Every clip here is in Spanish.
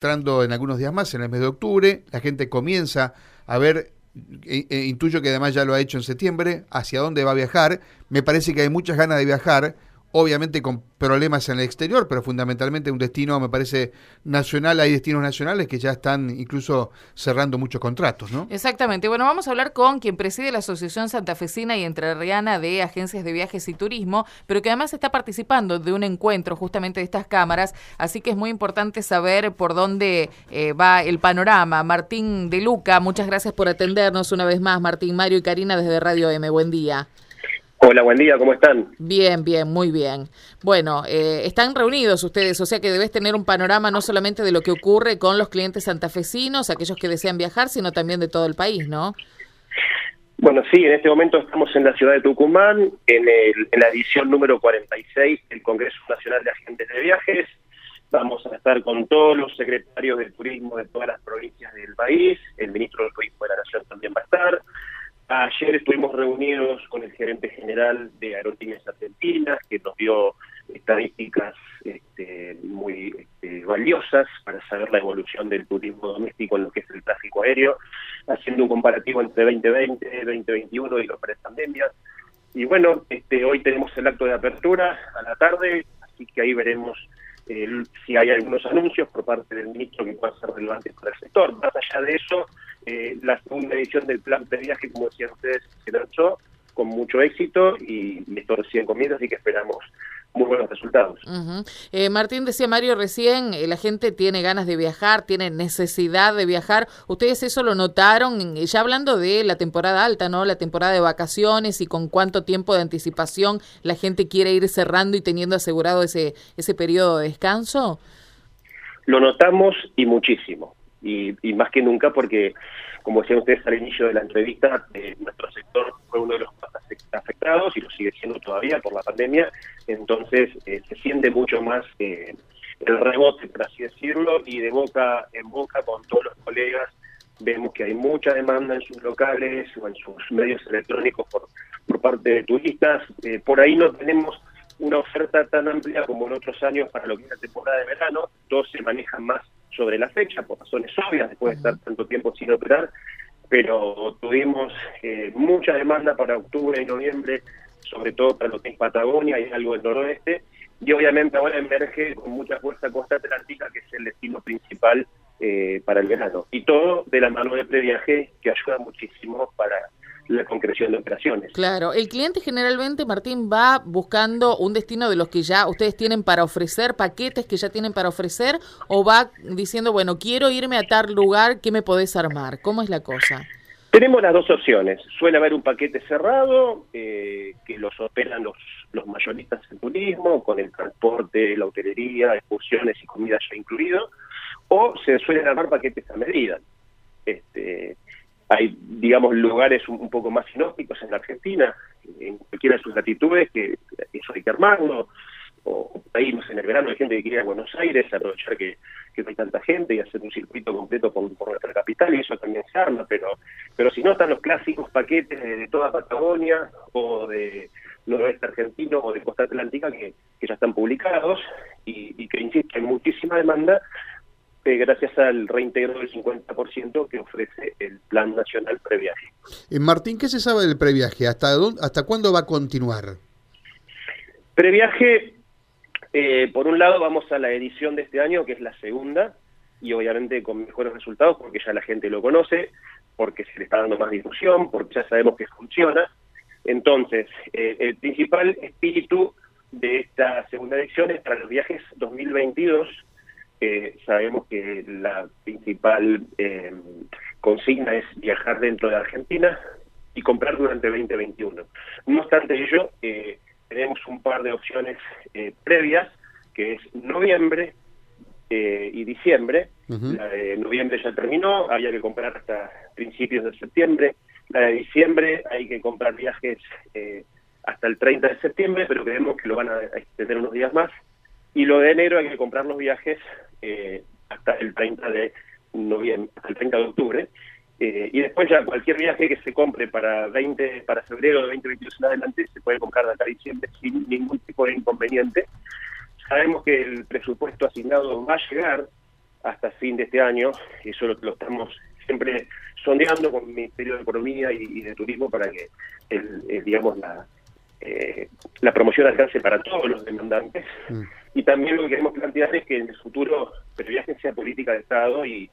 entrando en algunos días más, en el mes de octubre, la gente comienza a ver, e, e, intuyo que además ya lo ha hecho en septiembre, hacia dónde va a viajar, me parece que hay muchas ganas de viajar, obviamente con problemas en el exterior, pero fundamentalmente un destino, me parece, nacional. Hay destinos nacionales que ya están incluso cerrando muchos contratos, ¿no? Exactamente. Bueno, vamos a hablar con quien preside la Asociación Santafesina y Entrerriana de Agencias de Viajes y Turismo, pero que además está participando de un encuentro justamente de estas cámaras, así que es muy importante saber por dónde eh, va el panorama. Martín de Luca, muchas gracias por atendernos una vez más, Martín, Mario y Karina desde Radio M. Buen día. Hola, buen día, ¿cómo están? Bien, bien, muy bien. Bueno, eh, están reunidos ustedes, o sea que debes tener un panorama no solamente de lo que ocurre con los clientes santafesinos, aquellos que desean viajar, sino también de todo el país, ¿no? Bueno, sí, en este momento estamos en la ciudad de Tucumán, en, en la edición número 46 del Congreso Nacional de Agentes de Viajes. Vamos a estar con todos los secretarios de turismo de todas las provincias del país, el ministro del Turismo de la Nación también va a estar, Ayer estuvimos reunidos con el gerente general de Aerolíneas Argentinas, que nos dio estadísticas este, muy este, valiosas para saber la evolución del turismo doméstico en lo que es el tráfico aéreo, haciendo un comparativo entre 2020, 2021 y la pre-pandemia. Y bueno, este, hoy tenemos el acto de apertura a la tarde, así que ahí veremos si hay algunos anuncios por parte del ministro que puedan ser relevantes para el sector. Más allá de eso, eh, la segunda edición del plan de viaje, como decían ustedes, se lanzó con mucho éxito y esto recién comienza, así que esperamos muy buenos resultados. eh, Martín decía Mario recién, eh, la gente tiene ganas de viajar, tiene necesidad de viajar. ¿Ustedes eso lo notaron? Ya hablando de la temporada alta, ¿no? La temporada de vacaciones y con cuánto tiempo de anticipación la gente quiere ir cerrando y teniendo asegurado ese, ese periodo de descanso. Lo notamos y muchísimo y, más que nunca porque, como decían ustedes al inicio de la entrevista, eh, nuestro sector fue uno de los más afectados y lo sigue siendo todavía por la pandemia, entonces eh, se siente mucho más eh, el rebote, por así decirlo, y de boca en boca con todos los colegas vemos que hay mucha demanda en sus locales o en sus medios electrónicos por, por parte de turistas. por ahí no tenemos una oferta tan amplia como en otros años para lo que es la temporada de verano, todos se manejan más sobre la fecha, por razones obvias, después de estar tanto tiempo sin operar, pero tuvimos eh, mucha demanda para octubre y noviembre, sobre todo para lo que es Patagonia y algo del noroeste, y obviamente ahora emerge con mucha fuerza Costa Atlántica, que es el destino principal eh, para el verano. Y todo de la mano de previaje, que ayuda muchísimo para la concreción de operaciones. Claro, el cliente generalmente, Martín, va buscando un destino de los que ya ustedes tienen para ofrecer, paquetes que ya tienen para ofrecer, o va diciendo, bueno, quiero irme a tal lugar, ¿qué me podés armar? ¿Cómo es la cosa? Tenemos las dos opciones. Suele haber un paquete cerrado eh, que los operan los, los mayoristas en turismo, con el transporte, la hotelería, excursiones y comida ya incluido, o se suelen armar paquetes a medida. Este, hay, digamos, lugares un, poco más sinópticos en la Argentina, en cualquiera de sus latitudes, que eso hay que armarlo, o ahí, no sé, en el verano hay gente que quiere ir a Buenos Aires, aprovechar que, no hay tanta gente y hacer un circuito completo por, nuestra capital, y eso también se arma, pero, pero si no están los clásicos paquetes de, toda Patagonia, o de noroeste argentino, o de costa atlántica, que, que ya están publicados, y, y que, insisto, hay muchísima demanda, eh, gracias al reintegro del 50% que ofrece el Plan Nacional Previaje. Eh, Martín, ¿qué se sabe del previaje? ¿Hasta, dónde, ¿Hasta cuándo va a continuar? Previaje, eh, por un lado vamos a la edición de este año, que es la segunda, y obviamente con mejores resultados porque ya la gente lo conoce, porque se le está dando más difusión, porque ya sabemos que funciona. Entonces, el principal espíritu de esta segunda edición es para los viajes 2022 sabemos que la principal eh, consigna es viajar dentro de Argentina y comprar durante 2021. No obstante ello, eh, tenemos un par de opciones eh, previas, que es noviembre y diciembre. La de noviembre ya terminó, había que comprar hasta principios de septiembre. La de diciembre hay que comprar viajes hasta el 30 de septiembre, pero creemos que lo van a extender unos días más. Y lo de enero hay que comprar los viajes eh, hasta el 30 de noviembre, el 30 de octubre. Eh, y después ya cualquier viaje que se compre para 20 para febrero de 2022 en adelante se puede comprar de acá a diciembre sin ningún tipo de inconveniente. Sabemos que el presupuesto asignado va a llegar, hasta fin de este año, y eso lo, estamos siempre sondeando con el Ministerio de Economía y, de Turismo para que, el, digamos, la, eh, la promoción alcance para todos los demandantes. Mm. Y también lo que queremos plantear es que en el futuro Previaje sea política de Estado y,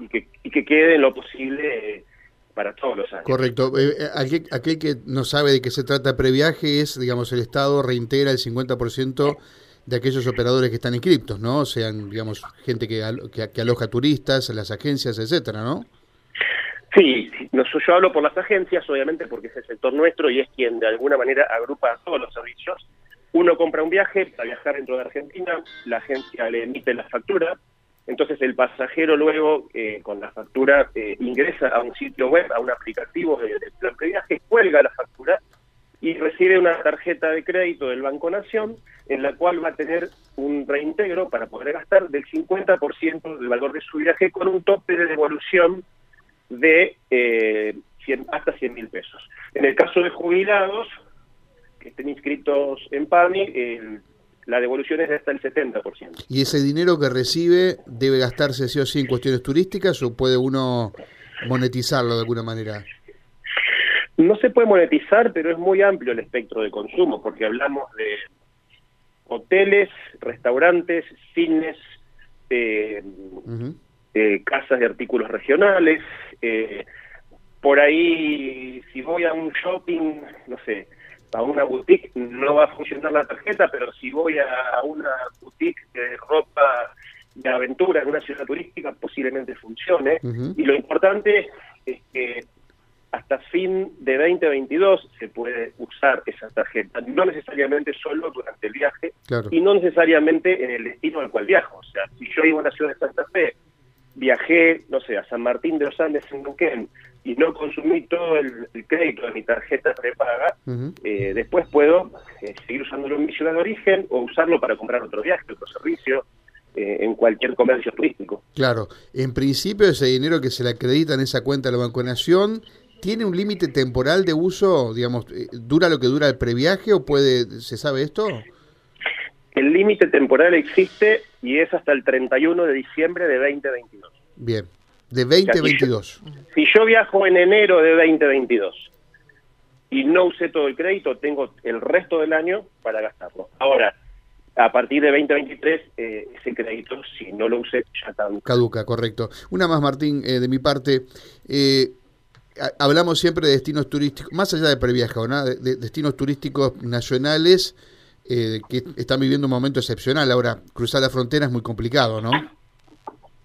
y, que, y que quede en lo posible eh, para todos los años. Correcto. Eh, aquel, aquel, que no sabe de qué se trata Previaje es, digamos, el Estado reintegra el 50% de aquellos operadores que están inscriptos, ¿no? Sean, digamos, gente que, que, aloja turistas, las agencias, etcétera, ¿no? Sí, yo hablo por las agencias, obviamente, porque es el sector nuestro y es quien de alguna manera agrupa todos los servicios. Uno compra un viaje para viajar dentro de Argentina, la agencia le emite la factura, entonces el pasajero luego eh, con la factura eh, ingresa a un sitio web, a un aplicativo del de plan de viaje, cuelga la factura y recibe una tarjeta de crédito del Banco Nación en la cual va a tener un reintegro para poder gastar del 50% del valor de su viaje con un tope de devolución de eh, hasta 100 mil pesos. En el caso de jubilados que estén inscritos en PAMI, la devolución es de hasta el 70%. ¿Y ese dinero que recibe debe gastarse sí o sí en cuestiones turísticas o puede uno monetizarlo de alguna manera? No se puede monetizar, pero es muy amplio el espectro de consumo, porque hablamos de hoteles, restaurantes, cines, eh, eh, casas de artículos regionales. Eh, por ahí, si voy a un shopping, no sé, a una boutique, no va a funcionar la tarjeta, pero si voy a una boutique de ropa de aventura en una ciudad turística, posiblemente funcione. Y lo importante es que hasta fin de 2022 se puede usar esa tarjeta, no necesariamente solo durante el viaje y no necesariamente en el destino al cual viajo. O sea, si yo iba a la ciudad de Santa Fe, viajé, no sé, a San Martín de los Andes en Neuquén y no consumí todo el, crédito de mi tarjeta prepaga, eh, después puedo eh, seguir usándolo en mi ciudad de origen o usarlo para comprar otro viaje, otro servicio. Eh, en cualquier comercio turístico. Claro, en principio ese dinero que se le acredita en esa cuenta de la Banco de Nación ¿Tiene un límite temporal de uso? Digamos, eh, ¿dura lo que dura el previaje o puede, se sabe esto? El límite temporal existe y es hasta el 31 de diciembre de 2022. Bien, de 2022. si, yo, viajo en enero de 2022 y no usé todo el crédito, tengo el resto del año para gastarlo. Ahora, a partir de 2023, eh, ese crédito, si no lo usé, ya caduca. Caduca, correcto. Una más, Martín, eh, de mi parte. Eh, hablamos siempre de destinos turísticos, más allá de previaje, ¿no? de, destinos turísticos nacionales eh, que están viviendo un momento excepcional. Ahora, cruzar la frontera es muy complicado, ¿no?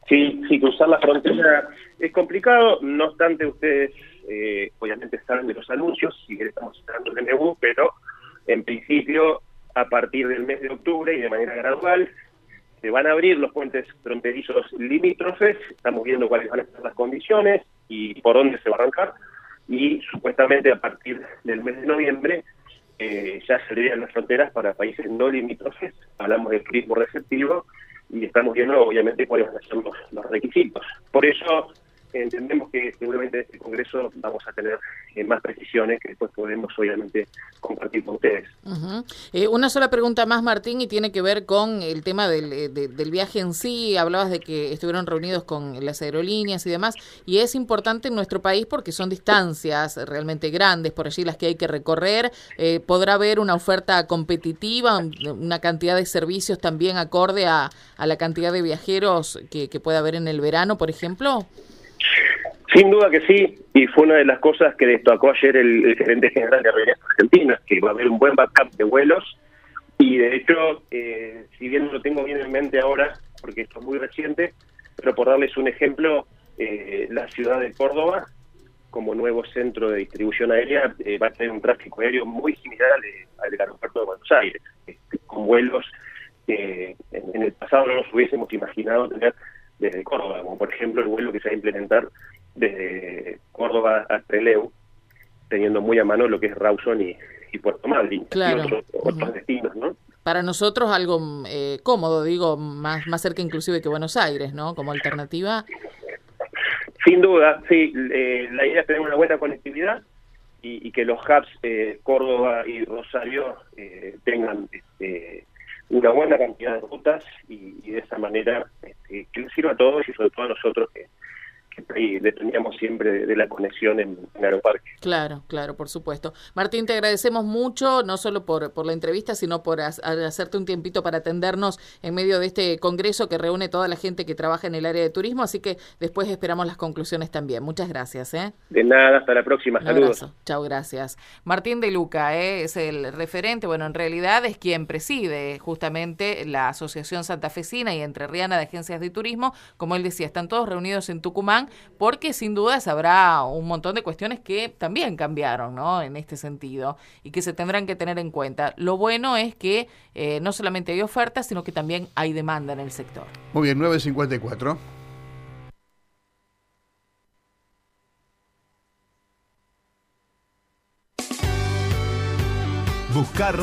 Sí, sí, cruzar la frontera es complicado, no obstante ustedes eh, obviamente saben de los anuncios, si estamos esperando el MU, pero en principio a partir del mes de octubre y de manera gradual se van a abrir los puentes fronterizos limítrofes, estamos viendo cuáles van a ser las condiciones, y por dónde se va a arrancar. Y supuestamente a partir del mes de noviembre eh, ya se abrirán las fronteras para países no limítrofes. Hablamos del turismo receptivo y estamos viendo obviamente cuáles van los requisitos. Por eso entendemos que seguramente en este Congreso vamos a tener eh, más precisiones que después podemos obviamente compartir con ustedes. Eh, una sola pregunta más, Martín, y tiene que ver con el tema del, eh, del viaje en sí. Hablabas de que estuvieron reunidos con las aerolíneas y demás, y es importante en nuestro país porque son distancias realmente grandes, por allí las que hay que recorrer. ¿Podrá haber una oferta competitiva, una cantidad de servicios también acorde a, a la cantidad de viajeros que, que puede haber en el verano, por ejemplo? Sin duda que sí, y fue una de las cosas que destacó ayer el, gerente general de Aerolíneas Argentinas, que va a haber un buen backup de vuelos, y de hecho, eh, si bien no lo tengo bien en mente ahora, porque esto es muy reciente, pero por darles un ejemplo, eh, la ciudad de Córdoba, como nuevo centro de distribución aérea, eh, va a tener un tráfico aéreo muy similar al, al aeropuerto de Buenos Aires, con vuelos que en el pasado no nos hubiésemos imaginado tener desde Córdoba, como por ejemplo el vuelo que se va a implementar desde Córdoba a Trelew, teniendo muy a mano lo que es Rawson y, Puerto Madryn claro. y otros, destinos, ¿no? Para nosotros algo eh, cómodo, digo, más, más cerca inclusive que Buenos Aires, ¿no? Como alternativa. Sin duda, sí. Eh, la idea es tener una buena conectividad y, que los hubs eh, Córdoba y Rosario tengan este, una buena cantidad de rutas y, de esa manera este, que les sirva a todos y sobre todo a nosotros que, y dependíamos siempre de, la conexión en, Aeroparque. Claro, claro, por supuesto. Martín, te agradecemos mucho, no solo por, por la entrevista, sino por hacerte un tiempito para atendernos en medio de este congreso que reúne toda la gente que trabaja en el área de turismo, así que después esperamos las conclusiones también. Muchas gracias. ¿eh? De nada, hasta la próxima. Saludos. Chao, gracias. Martín de Luca ¿eh? es el referente, bueno, en realidad es quien preside justamente la Asociación Santafesina y Entrerriana de Agencias de Turismo. Como él decía, están todos reunidos en Tucumán porque sin dudas habrá un montón de cuestiones que también cambiaron, ¿no? En este sentido y que se tendrán que tener en cuenta. Lo bueno es que eh, no solamente hay ofertas, sino que también hay demanda en el sector. Muy bien, 954. Buscar